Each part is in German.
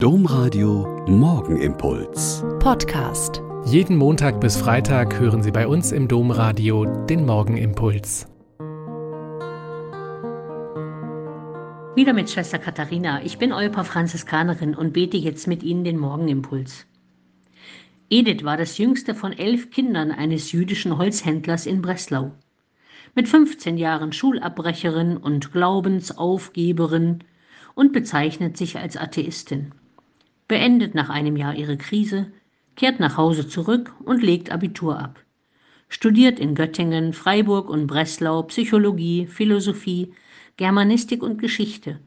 Domradio Morgenimpuls. Podcast. Jeden Montag bis Freitag hören Sie bei uns im Domradio den Morgenimpuls. Wieder mit Schwester Katharina. Ich bin Eupa Franziskanerin und bete jetzt mit Ihnen den Morgenimpuls. Edith war das jüngste von elf Kindern eines jüdischen Holzhändlers in Breslau. Mit 15 Jahren Schulabbrecherin und Glaubensaufgeberin und bezeichnet sich als Atheistin beendet nach einem Jahr ihre Krise, kehrt nach Hause zurück und legt Abitur ab. Studiert in Göttingen, Freiburg und Breslau Psychologie, Philosophie, Germanistik und Geschichte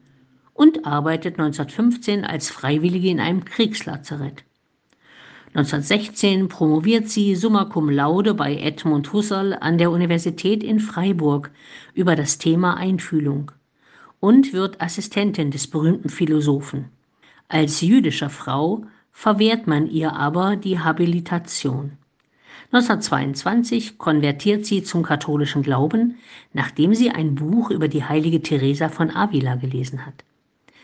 und arbeitet 1915 als Freiwillige in einem Kriegslazarett. 1916 promoviert sie summa cum laude bei Edmund Husserl an der Universität in Freiburg über das Thema Einfühlung und wird Assistentin des berühmten Philosophen. Als jüdischer Frau verwehrt man ihr aber die Habilitation. 1922 konvertiert sie zum katholischen Glauben, nachdem sie ein Buch über die heilige Teresa von Avila gelesen hat.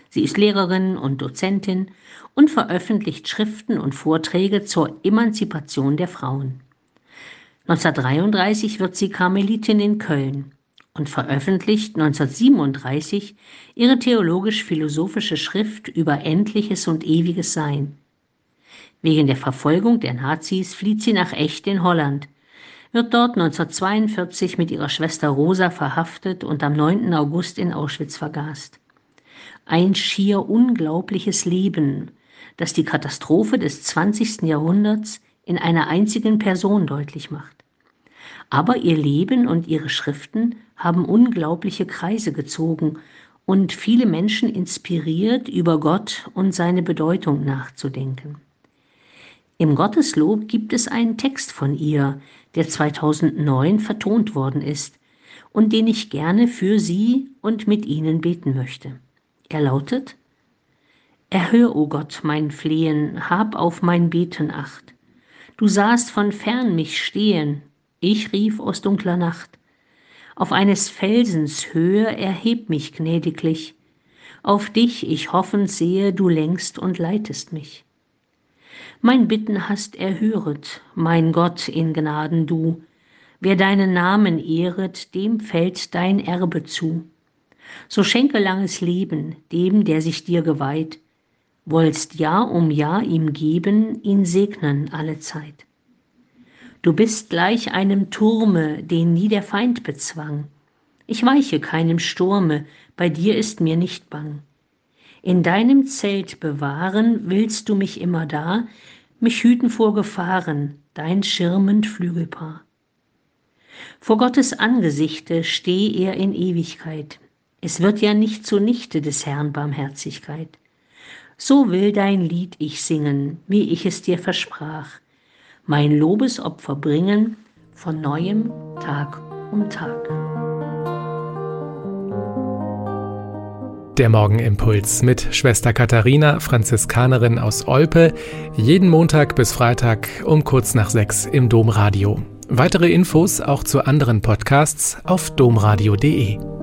Sie ist Lehrerin und Dozentin und veröffentlicht Schriften und Vorträge zur Emanzipation der Frauen. 1933 wird sie Karmelitin in Köln und veröffentlicht 1937 ihre theologisch-philosophische Schrift über endliches und ewiges Sein. Wegen der Verfolgung der Nazis flieht sie nach Echt in Holland, wird dort 1942 mit ihrer Schwester Rosa verhaftet und am 9. August in Auschwitz vergast. Ein schier unglaubliches Leben, das die Katastrophe des 20. Jahrhunderts in einer einzigen Person deutlich macht. Aber ihr Leben und ihre Schriften haben unglaubliche Kreise gezogen und viele Menschen inspiriert, über Gott und seine Bedeutung nachzudenken. Im Gotteslob gibt es einen Text von ihr, der 2009 vertont worden ist und den ich gerne für Sie und mit Ihnen beten möchte. Er lautet, Erhör, o oh Gott, mein Flehen, hab auf mein Beten acht. Du sahst von fern mich stehen, ich rief aus dunkler Nacht. Auf eines Felsens Höhe erheb mich gnädiglich. Auf dich ich hoffend sehe, du lenkst und leitest mich. Mein Bitten hast erhöret, mein Gott in Gnaden du. Wer deinen Namen ehret, dem fällt dein Erbe zu. So schenke langes Leben dem, der sich dir geweiht, wollst Jahr um Jahr ihm geben, ihn segnen alle Zeit. Du bist gleich einem Turme, den nie der Feind bezwang. Ich weiche keinem Sturme, bei dir ist mir nicht bang. In deinem Zelt bewahren willst du mich immer da, mich hüten vor Gefahren, dein schirmend Flügelpaar. Vor Gottes Angesichte steh er in Ewigkeit. Es wird ja nicht zunichte des Herrn Barmherzigkeit. So will dein Lied ich singen, wie ich es dir versprach mein Lobesopfer bringen von neuem Tag um Tag. Der Morgenimpuls mit Schwester Katharina, Franziskanerin aus Olpe, jeden Montag bis Freitag um kurz nach sechs im Domradio. Weitere Infos auch zu anderen Podcasts auf domradio.de.